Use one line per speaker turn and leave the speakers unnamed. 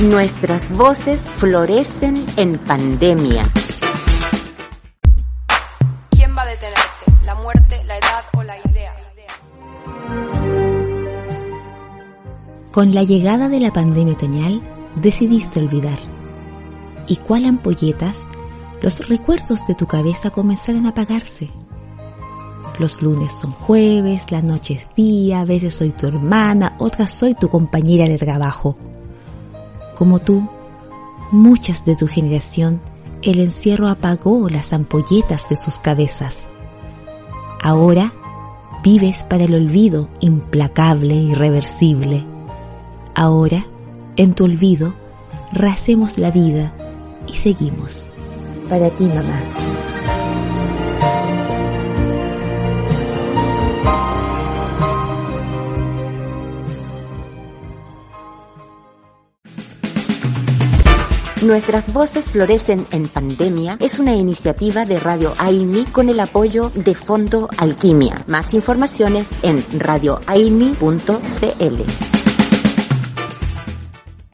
Nuestras voces florecen en pandemia.
¿Quién va a detenerte? ¿La muerte, la edad o la idea?
Con la llegada de la pandemia otoñal, decidiste olvidar. ¿Y cuál ampolletas? Los recuerdos de tu cabeza comenzaron a apagarse. Los lunes son jueves, la noche es día, a veces soy tu hermana, otras soy tu compañera de trabajo. Como tú, muchas de tu generación, el encierro apagó las ampolletas de sus cabezas. Ahora vives para el olvido implacable e irreversible. Ahora, en tu olvido, racemos la vida y seguimos. Para ti, mamá.
Nuestras voces florecen en pandemia es una iniciativa de Radio AINI con el apoyo de Fondo Alquimia. Más informaciones en radioaini.cl.